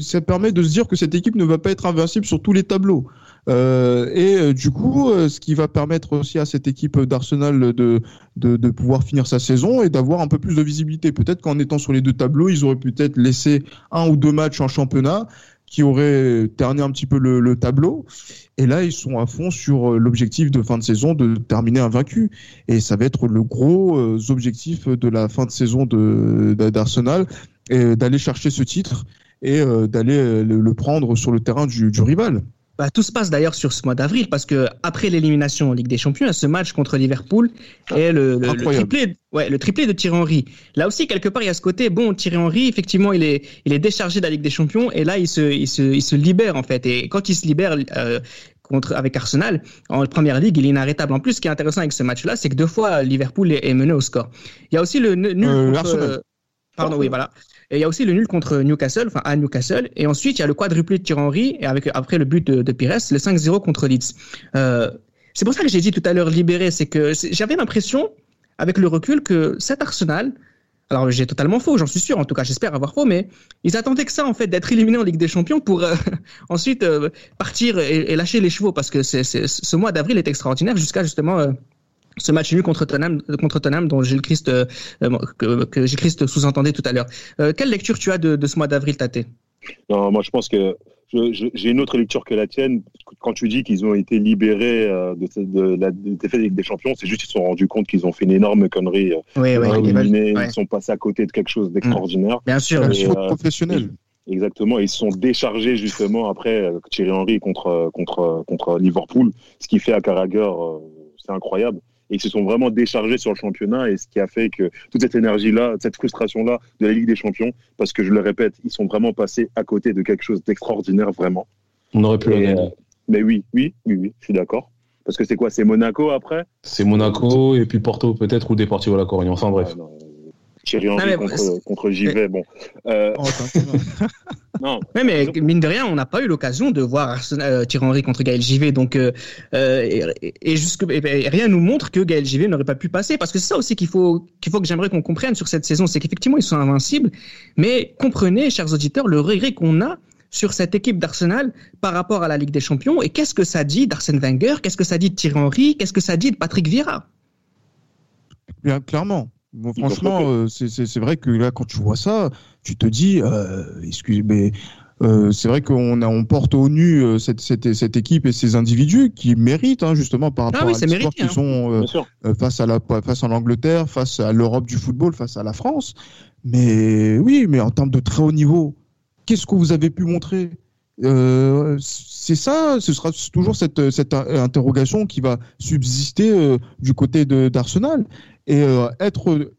ça permet de se dire que cette équipe ne va pas être invincible sur tous les tableaux. Euh, et euh, du coup, euh, ce qui va permettre aussi à cette équipe d'Arsenal de, de, de, pouvoir finir sa saison et d'avoir un peu plus de visibilité. Peut-être qu'en étant sur les deux tableaux, ils auraient peut-être laissé un ou deux matchs en championnat qui aurait terni un petit peu le, le, tableau. Et là, ils sont à fond sur l'objectif de fin de saison de terminer invaincu. Et ça va être le gros euh, objectif de la fin de saison d'Arsenal, d'aller chercher ce titre et euh, d'aller le, prendre sur le terrain du rival.
Bah, tout se passe d'ailleurs sur ce mois d'avril parce que après l'élimination en Ligue des Champions, il y a ce match contre Liverpool et le, le, le, triplé, ouais, le triplé de Thierry Henry. Là aussi, quelque part, il y a ce côté, bon, Thierry Henry, effectivement, il est, il est déchargé de la Ligue des Champions et là, il se, il se, il se libère en fait. Et quand il se libère euh, contre avec Arsenal en première ligue, il est inarrêtable. En plus, ce qui est intéressant avec ce match-là, c'est que deux fois Liverpool est, est, mené au score. Il y a aussi le nul euh, contre, Pardon, oui, voilà. Et il y a aussi le nul contre Newcastle, enfin à Newcastle. Et ensuite, il y a le quadruplé de Thierry Henry, et avec, après le but de, Pires, le 5-0 contre Leeds. Euh, c'est pour ça que j'ai dit tout à l'heure libéré, c'est que j'avais l'impression, avec le recul, que cet Arsenal, alors j'ai totalement faux, j'en suis sûr, en tout cas j'espère avoir faux, mais ils attendaient que ça en fait, d'être éliminés en Ligue des Champions pour euh, ensuite euh, partir et, lâcher les chevaux, parce que ce mois d'avril est extraordinaire jusqu'à justement ce match nul contre Tottenham, contre Tottenham dont Gilles Christ, euh, que, que Gilles Christ sous-entendait tout à l'heure. Euh, quelle lecture tu as de, de ce mois d'avril, Tate?
Non, moi je pense que j'ai une autre lecture que la tienne. Quand tu dis qu'ils ont été libérés euh, de, de, la défaite de Ligue des Champions, c'est juste qu'ils se sont rendus compte qu'ils ont fait une énorme connerie.
Oui, oui,
ils, ouais. ils sont passés à côté de quelque chose d'extraordinaire.
Bien sûr,
et, euh, professionnel.
Exactement, ils se sont déchargés justement après euh, Thierry Henry contre, contre, contre Liverpool, ce qui fait à Carragher, c'est incroyable et ils se sont vraiment déchargés sur le championnat et ce qui a fait que toute cette énergie-là, cette frustration-là de la Ligue des Champions, parce que je le répète, ils sont vraiment passés à côté de quelque chose d'extraordinaire, vraiment.
On aurait pu le
euh, Mais oui, oui, oui, oui, je suis d'accord. Parce que c'est quoi C'est Monaco après?
C'est Monaco et puis Porto peut-être ou Deportivo La Corogne. Enfin bref. Ah, non,
Thierry Henry contre, contre JV, bon. Euh...
Oh, non. Ouais, mais mine de rien, on n'a pas eu l'occasion de voir Arsenal, euh, Thierry Henry contre Gaël JV, donc euh, et, et, jusque, et, rien nous montre que Gaël JV n'aurait pas pu passer, parce que c'est ça aussi qu'il faut qu'il faut que j'aimerais qu'on comprenne sur cette saison, c'est qu'effectivement ils sont invincibles, mais comprenez, chers auditeurs, le regret qu'on a sur cette équipe d'Arsenal par rapport à la Ligue des Champions, et qu'est-ce que ça dit d'Arsène Wenger, qu'est-ce que ça dit de Thierry Henry, qu'est-ce que ça dit de Patrick Vieira?
Bien clairement Bon, franchement, c'est vrai que là, quand tu vois ça, tu te dis, excusez, mais euh, c'est vrai qu'on on porte au nu euh, cette, cette, cette, équipe et ces individus qui méritent hein, justement par
ah
rapport
à l'histoire
qu'ils sont euh, face à la face à l'Angleterre, face à l'Europe du football, face à la France. Mais oui, mais en termes de très haut niveau, qu'est-ce que vous avez pu montrer? C'est ça, ce sera toujours cette, cette interrogation qui va subsister du côté d'Arsenal et être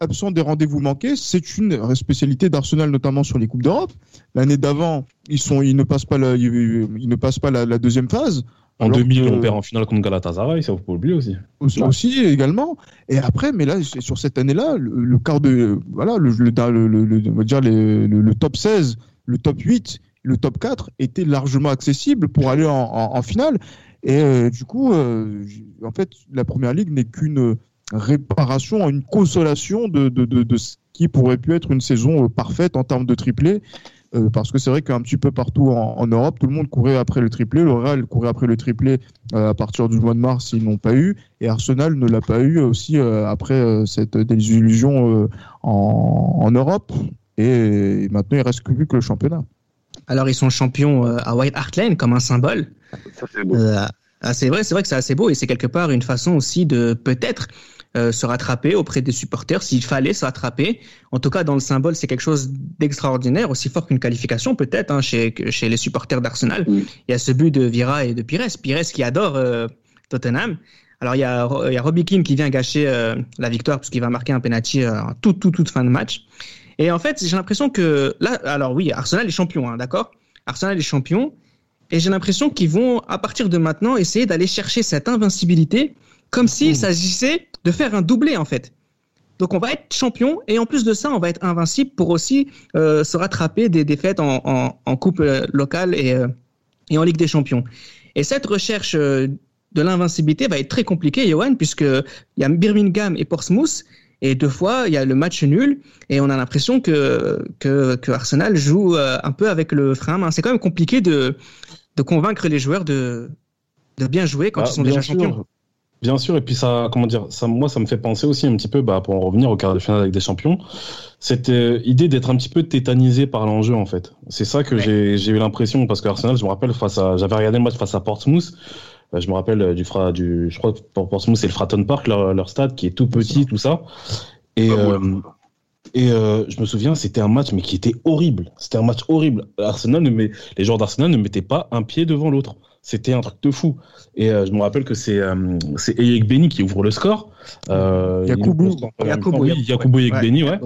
absent des rendez-vous manqués, c'est une spécialité d'Arsenal, notamment sur les Coupes d'Europe. L'année d'avant, ils, sont, ils ne passent pas la, ils ne passent pas la, deuxième phase.
En 2000, on perd en finale contre Galatasaray, ça vous pouvez oublier aussi.
Aussi, également. Et après, mais là, sur cette année-là, le, quart de, voilà, le, le, le, top 16, le top 8, le top 4 étaient largement accessibles pour aller en, finale. Et euh, du coup, euh, en fait, la première ligue n'est qu'une réparation, une consolation de, ce qui pourrait pu être une saison euh, parfaite en termes de triplé. Parce que c'est vrai qu'un petit peu partout en, Europe, tout le monde courait après le triplé. Le Real courait après le triplé à partir du mois de mars, ils n'ont pas eu. Et Arsenal ne l'a pas eu aussi après cette désillusion en, Europe. Et maintenant, il reste plus que le championnat.
Alors, ils sont champions à White Hart Lane comme un symbole.
C'est beau.
Ah, c'est vrai, c'est vrai que c'est assez beau et c'est quelque part une façon aussi de peut-être euh, se rattraper auprès des supporters s'il fallait se rattraper. En tout cas, dans le symbole, c'est quelque chose d'extraordinaire, aussi fort qu'une qualification peut-être hein, chez, chez les supporters d'Arsenal. Il y a ce but de Vira et de Pires. Pires qui adore euh, Tottenham. Alors il y a, il y a Robbie Keane qui vient gâcher euh, la victoire puisqu'il va marquer un penalty en toute, toute, toute fin de match. Et en fait, j'ai l'impression que là, alors oui, Arsenal est champion, hein, d'accord? Arsenal est champion. Et j'ai l'impression qu'ils vont, à partir de maintenant, essayer d'aller chercher cette invincibilité comme s'il mmh. s'agissait de faire un doublé, en fait. Donc on va être champion et en plus de ça, on va être invincible pour aussi euh, se rattraper des défaites en, en, coupe euh, locale et, euh, et en Ligue des Champions. Et cette recherche de l'invincibilité va être très compliquée, Johan, puisqu'il y a Birmingham et Portsmouth et deux fois, il y a le match nul et on a l'impression que, que, que, Arsenal joue un peu avec le frein. C'est quand même compliqué de, de convaincre les joueurs de, de bien jouer quand ah, ils sont déjà champions.
Bien sûr, et puis ça, comment dire, ça, moi, ça me fait penser aussi un petit peu, bah, pour en revenir au quart de finale avec des champions, cette euh, idée d'être un petit peu tétanisé par l'enjeu, en fait. C'est ça que j'ai eu l'impression, parce qu'Arsenal, je me rappelle, face à, j'avais regardé le match face à Portsmouth, euh, je me rappelle euh, du, fra, du, je crois que pour Portsmouth, c'est le Fratton Park, leur, leur, stade, qui est tout petit, tout ça. Et, et je me souviens, c'était un match, mais qui était horrible. C'était un match horrible. Arsenal ne met, les joueurs d'Arsenal ne mettaient pas un pied devant l'autre. C'était un truc de fou. Et euh, je me rappelle que c'est euh, c'est Eyek Beni qui ouvre le score.
Euh, Yakubu.
Yakubu Eyek Beni, ouais.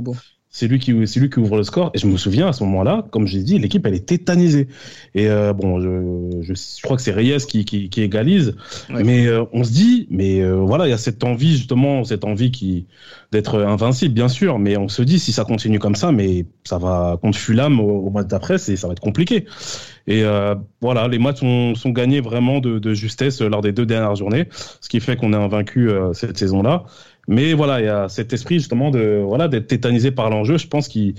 C'est lui qui c'est lui qui ouvre le score. Et je me souviens à ce moment-là, comme j'ai dit, l'équipe elle est tétanisée. Et euh, bon, je, je, je, crois que c'est Reyes qui, qui, qui égalise. Mais euh, on se dit, mais voilà, il y a cette envie justement, cette envie qui d'être invincible, bien sûr. Mais on se dit, si ça continue comme ça, mais ça va contre Fulham au, au mois d'après, ça va être compliqué. Et euh, voilà, les matchs sont, sont gagnés vraiment de, de, justesse lors des deux dernières journées, ce qui fait qu'on est invaincu euh, cette saison-là. Mais voilà, il y a cet esprit justement de voilà d'être tétanisé par l'enjeu, je pense, qui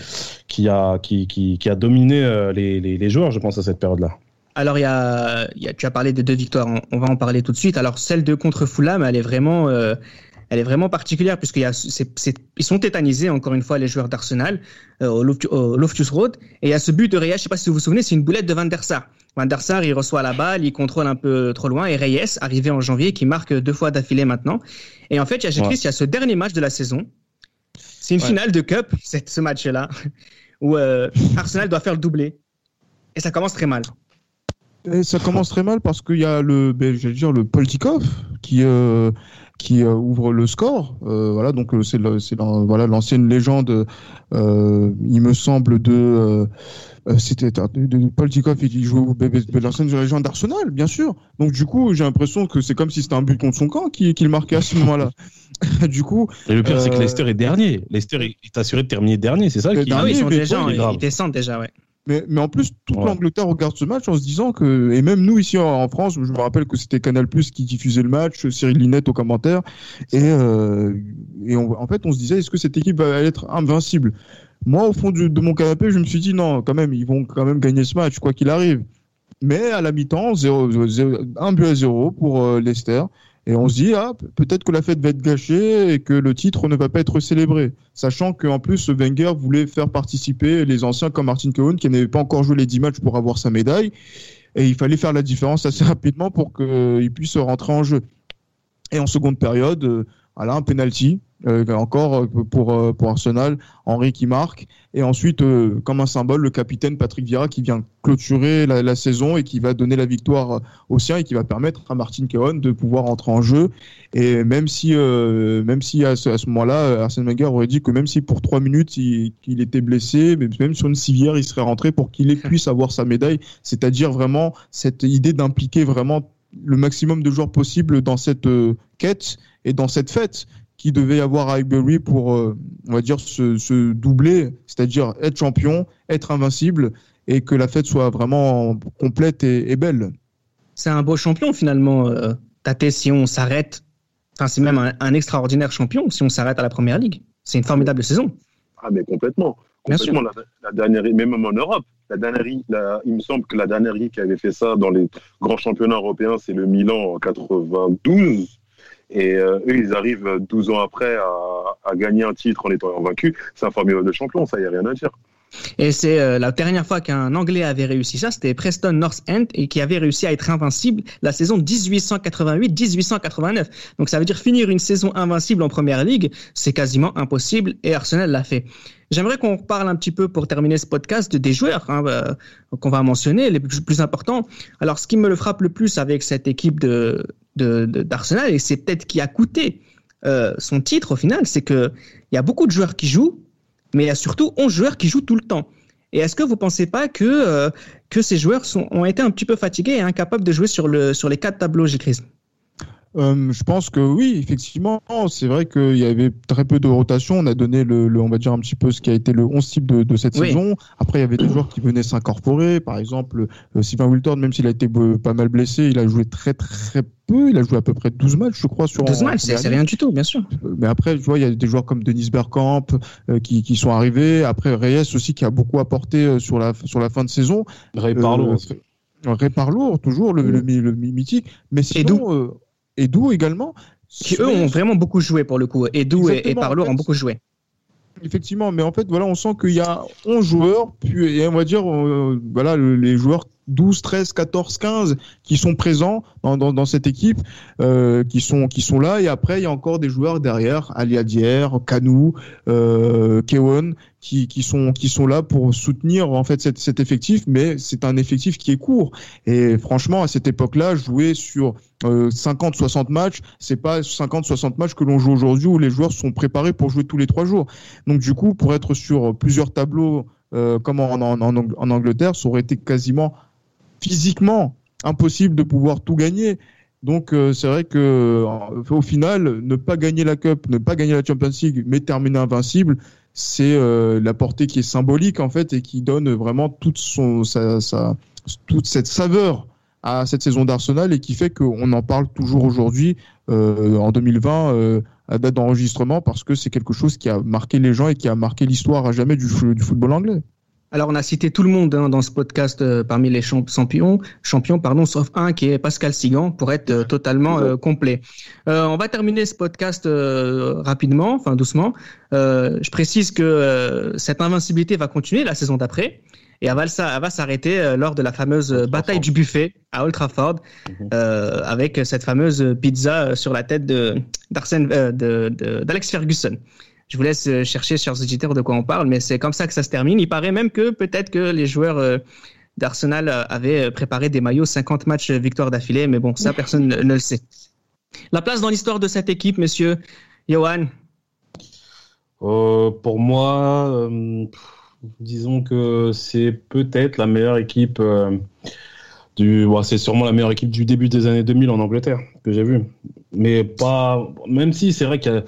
qui a qui, qui, a dominé euh, les, les, joueurs, je pense, à cette période-là.
Alors, il y a, y a, tu as parlé de deux victoires, on, va en parler tout de suite. Alors, celle de contre Fulham, elle est vraiment, euh, elle est vraiment particulière puisqu'ils y a, sont tétanisés encore une fois les joueurs d'Arsenal euh, au, Loftus, Road et il y a ce but de Reyes, je sais pas si vous vous souvenez, c'est une boulette de Van der Sar. Van der Sar, il reçoit la balle, il contrôle un peu trop loin et Reyes, arrivé en janvier, qui marque deux fois d'affilée maintenant. Et en fait, il y a, il y a ce dernier match de la saison. C'est une finale de cup, ce match-là, où euh, Arsenal doit faire le doublé. Et ça commence très mal.
Et ça commence très mal parce qu'il y a le, ben, dire le Poltikov qui euh, qui euh, ouvre le score. Euh, voilà, donc euh, c'est voilà l'ancienne légende, il me semble de c'était Paul Tikoff il jouait l'ancienne légende d'Arsenal, bien sûr. Donc du coup, j'ai l'impression que c'est comme si c'était un but contre son camp qu'il marquait à ce moment-là. du coup.
Et le pire, c'est que Leicester est dernier. Leicester est assuré de terminer dernier, c'est ça qui
Ah oui, ils sont déjà, ils descendent déjà, ouais.
Mais, mais en plus, toute l'Angleterre regarde ce match en se disant que, et même nous ici en, France, je me rappelle que c'était Canal Plus qui diffusait le match, Cyril Linette au commentaire, et, euh, et en fait, on se disait, est-ce que cette équipe va être invincible? Moi, au fond de, de, mon canapé, je me suis dit, non, quand même, ils vont quand même gagner ce match, quoi qu'il arrive. Mais à la mi-temps, 1 but à 0 pour euh, Leicester. Et on se dit, ah, peut-être que la fête va être gâchée et que le titre ne va pas être célébré. Sachant qu'en plus, Wenger voulait faire participer les anciens comme Martin Cohen, qui n'avait pas encore joué les 10 matchs pour avoir sa médaille. Et il fallait faire la différence assez rapidement pour qu'il puisse rentrer en jeu. Et en seconde période, euh, voilà, un penalty euh, encore euh, pour, euh, pour Arsenal, Henri qui marque. Et ensuite, comme un symbole, le capitaine Patrick Vieira qui vient clôturer la, saison et qui va donner la victoire au sien et qui va permettre à Martin Keown de pouvoir entrer en jeu. Et même si, même si à ce, moment-là, Arsène Wenger aurait dit que même si pour trois minutes il, était blessé, même sur une civière, il serait rentré pour qu'il puisse avoir sa médaille. C'est-à-dire vraiment cette idée d'impliquer vraiment le maximum de joueurs possible dans cette quête et dans cette fête qui devait y avoir à Highbury pour, euh, on va dire, se, doubler, c'est-à-dire être champion, être invincible et que la fête soit vraiment complète et, belle.
C'est un beau champion finalement, euh, Tate, si on s'arrête. Enfin, c'est même un, extraordinaire champion si on s'arrête à la première ligue. C'est une formidable saison.
Ah, mais complètement. Complètement. La, dernière, même en Europe, la dernière, il me semble que la dernière qui avait fait ça dans les grands championnats européens, c'est le Milan en 92. Et euh, eux, ils arrivent 12 ans après à, gagner un titre en étant vaincu. C'est un formidable champion, ça, il n'y a rien à dire.
Et c'est euh, la dernière fois qu'un Anglais avait réussi ça, c'était Preston North End et qui avait réussi à être invincible la saison 1888-1889. Donc ça veut dire finir une saison invincible en première ligue, c'est quasiment impossible et Arsenal l'a fait. J'aimerais qu'on parle un petit peu pour terminer ce podcast des joueurs hein, euh, qu'on va mentionner, les plus, importants. Alors ce qui me le frappe le plus avec cette équipe de, d'Arsenal, et c'est peut-être qui a coûté euh, son titre au final, c'est qu'il y a beaucoup de joueurs qui jouent, mais il y a surtout 11 joueurs qui jouent tout le temps. Et est-ce que vous ne pensez pas que, euh, que ces joueurs ont été un petit peu fatigués et incapables de jouer sur, le, sur les quatre tableaux, Gilles
euh, je pense que oui, effectivement, c'est vrai qu'il y avait très peu de rotation. On a donné le, on va dire un petit peu ce qui a été le 11 type de, de cette saison. Après, il y avait des joueurs qui venaient s'incorporer. Par exemple, euh, Sylvain Wilton, même s'il a été pas mal blessé, il a joué très très peu. Il a joué à peu près 12 matchs, je crois, sur
12 matchs, c'est rien du tout, bien sûr.
Euh, mais après, tu vois, il y a des joueurs comme Denis Bergkamp qui, qui sont arrivés. Après, Reyes aussi qui a beaucoup apporté sur la sur la fin de saison.
Ray Parlour.
Ray Parlour, toujours le, le, le, mythique. Mais sinon, Edou également.
Qui eux ont vraiment beaucoup joué pour le coup. Edou et, et Parlour ont beaucoup joué.
Effectivement, mais en fait, voilà, on sent qu'il y a 11 joueurs, puis, et on va dire, euh, voilà, les joueurs 12, 13, 14, 15 qui sont présents dans, dans, dans cette équipe, euh, qui sont qui sont là. Et après, il y a encore des joueurs derrière, Aliadier, Kanou, euh, Kewon, qui, sont qui sont là pour soutenir en fait cet, effectif. Mais c'est un effectif qui est court. Et franchement, à cette époque-là, jouer sur 50, euh, 60 matchs, c'est pas 50, 60 matchs que l'on joue aujourd'hui où les joueurs sont préparés pour jouer tous les trois jours. Donc du coup, pour être sur plusieurs tableaux euh, comme en, en, en, Angleterre, ça aurait été quasiment physiquement impossible de pouvoir tout gagner. Donc euh, c'est vrai que au final, ne pas gagner la Cup, ne pas gagner la Champions League, mais terminer invincible, c'est euh, la portée qui est symbolique en fait et qui donne vraiment toute son toute cette saveur à cette saison d'Arsenal et qui fait qu'on en parle toujours aujourd'hui en 2020 à date d'enregistrement parce que c'est quelque chose qui a marqué les gens et qui a marqué l'histoire à jamais du football anglais.
Alors, on a cité tout le monde hein, dans ce podcast euh, parmi les champions, champions pardon, sauf un qui est Pascal Sigan pour être euh, totalement euh, complet. on va terminer ce podcast rapidement, enfin doucement. je précise que cette invincibilité va continuer la saison d'après et elle va, va s'arrêter lors de la fameuse bataille du buffet à Old Trafford mhm. avec cette fameuse pizza sur la tête de d'Alex Ferguson. Je vous laisse euh, chercher, chers auditeurs, de quoi on parle, mais c'est comme ça que ça se termine. Il paraît même que peut-être que les joueurs euh, d'Arsenal euh, avaient préparé des maillots 50 matchs victoire d'affilée, mais bon, ça, personne ne, le sait. La place dans l'histoire de cette équipe, monsieur Johan
Pour moi, disons que c'est peut-être la meilleure équipe du. c'est sûrement la meilleure équipe du début des années 2000 en Angleterre que j'ai vu. Mais pas. Même si c'est vrai qu'il y a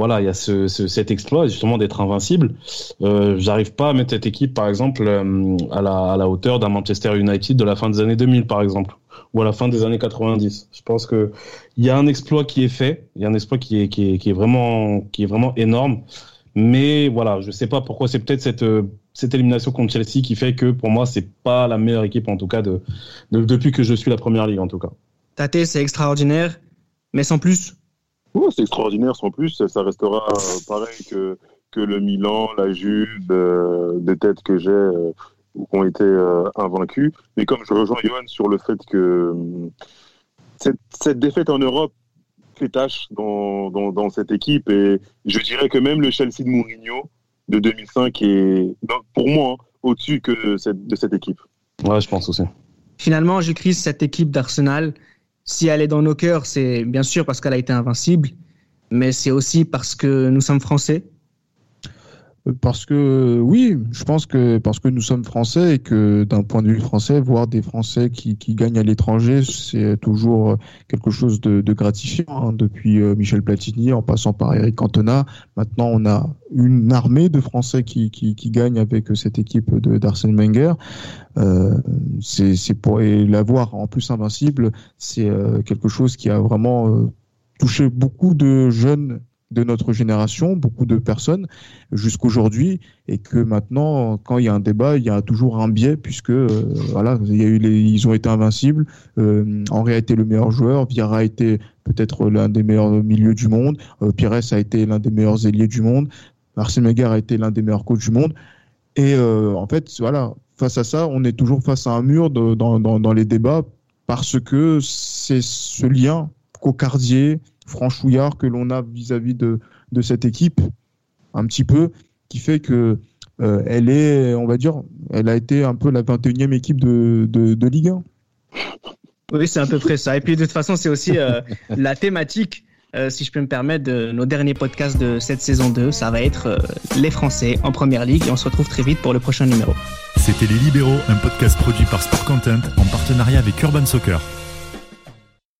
voilà, il y a ce, cet exploit justement d'être invincible. Euh, J'arrive pas à mettre cette équipe, par exemple, euh, à, la, à la hauteur d'un Manchester United de la fin des années 2000, par exemple, ou à la fin des années 90. Je pense que il y a un exploit qui est fait, il y a un exploit qui est, qui est, qui est vraiment, qui est vraiment énorme. Mais voilà, je sais pas pourquoi. C'est peut-être cette cette élimination contre Chelsea qui fait que pour moi c'est pas la meilleure équipe en tout cas de, de depuis que je suis la première ligue en tout cas.
Tate, c'est extraordinaire. Mais sans plus.
c'est extraordinaire sans plus. Ça restera pareil que, que le Milan, la Juve, des têtes que j'ai qui ont été invaincus. Mais comme je rejoins Johan sur le fait que cette, cette défaite en Europe fait tâche dans, dans, dans, cette équipe et je dirais que même le Chelsea de Mourinho de 2005 est, pour moi, hein, au-dessus que de cette, de cette équipe.
Ouais, je pense aussi.
Finalement, j'écris cette équipe d'Arsenal. Si elle est dans nos cœurs, c'est bien sûr parce qu'elle a été invincible, mais c'est aussi parce que nous sommes français
parce que oui, je pense que parce que nous sommes français et que d'un point de vue français, voir des Français qui, qui gagnent à l'étranger, c'est toujours quelque chose de, de gratifiant. Hein. Depuis euh, Michel Platini, en passant par Eric Cantona, maintenant on a une armée de Français qui, qui, qui gagnent avec cette équipe de d'Arsène Wenger. Euh, c'est pour et la voir en plus invincible, c'est euh, quelque chose qui a vraiment euh, touché beaucoup de jeunes de notre génération, beaucoup de personnes jusqu'aujourd'hui, et que maintenant, quand il y a un débat, il y a toujours un biais puisque euh, voilà, il y a eu les, ils ont été invincibles. Euh, Henri a été le meilleur joueur, Vieira a été peut-être l'un des meilleurs milieux du monde, euh, Pires a été l'un des meilleurs ailiers du monde, Arsène Wenger a été l'un des meilleurs coachs du monde. Et euh, en fait, voilà, face à ça, on est toujours face à un mur dans, dans les débats parce que c'est ce lien cocardier, franchouillard que l'on a vis-à-vis de, de cette équipe, un petit peu, qui fait que euh, elle est, on va dire, elle a été un peu la 21e équipe de, de, de Ligue 1.
Oui, c'est à peu près ça. Et puis de toute façon, c'est aussi euh, la thématique, euh, si je peux me permettre, de nos derniers podcasts de cette saison 2. Ça va être euh, les Français en Première Ligue et on se retrouve très vite pour le prochain numéro.
C'était Les Libéraux, un podcast produit par Sport Content en partenariat avec Urban Soccer.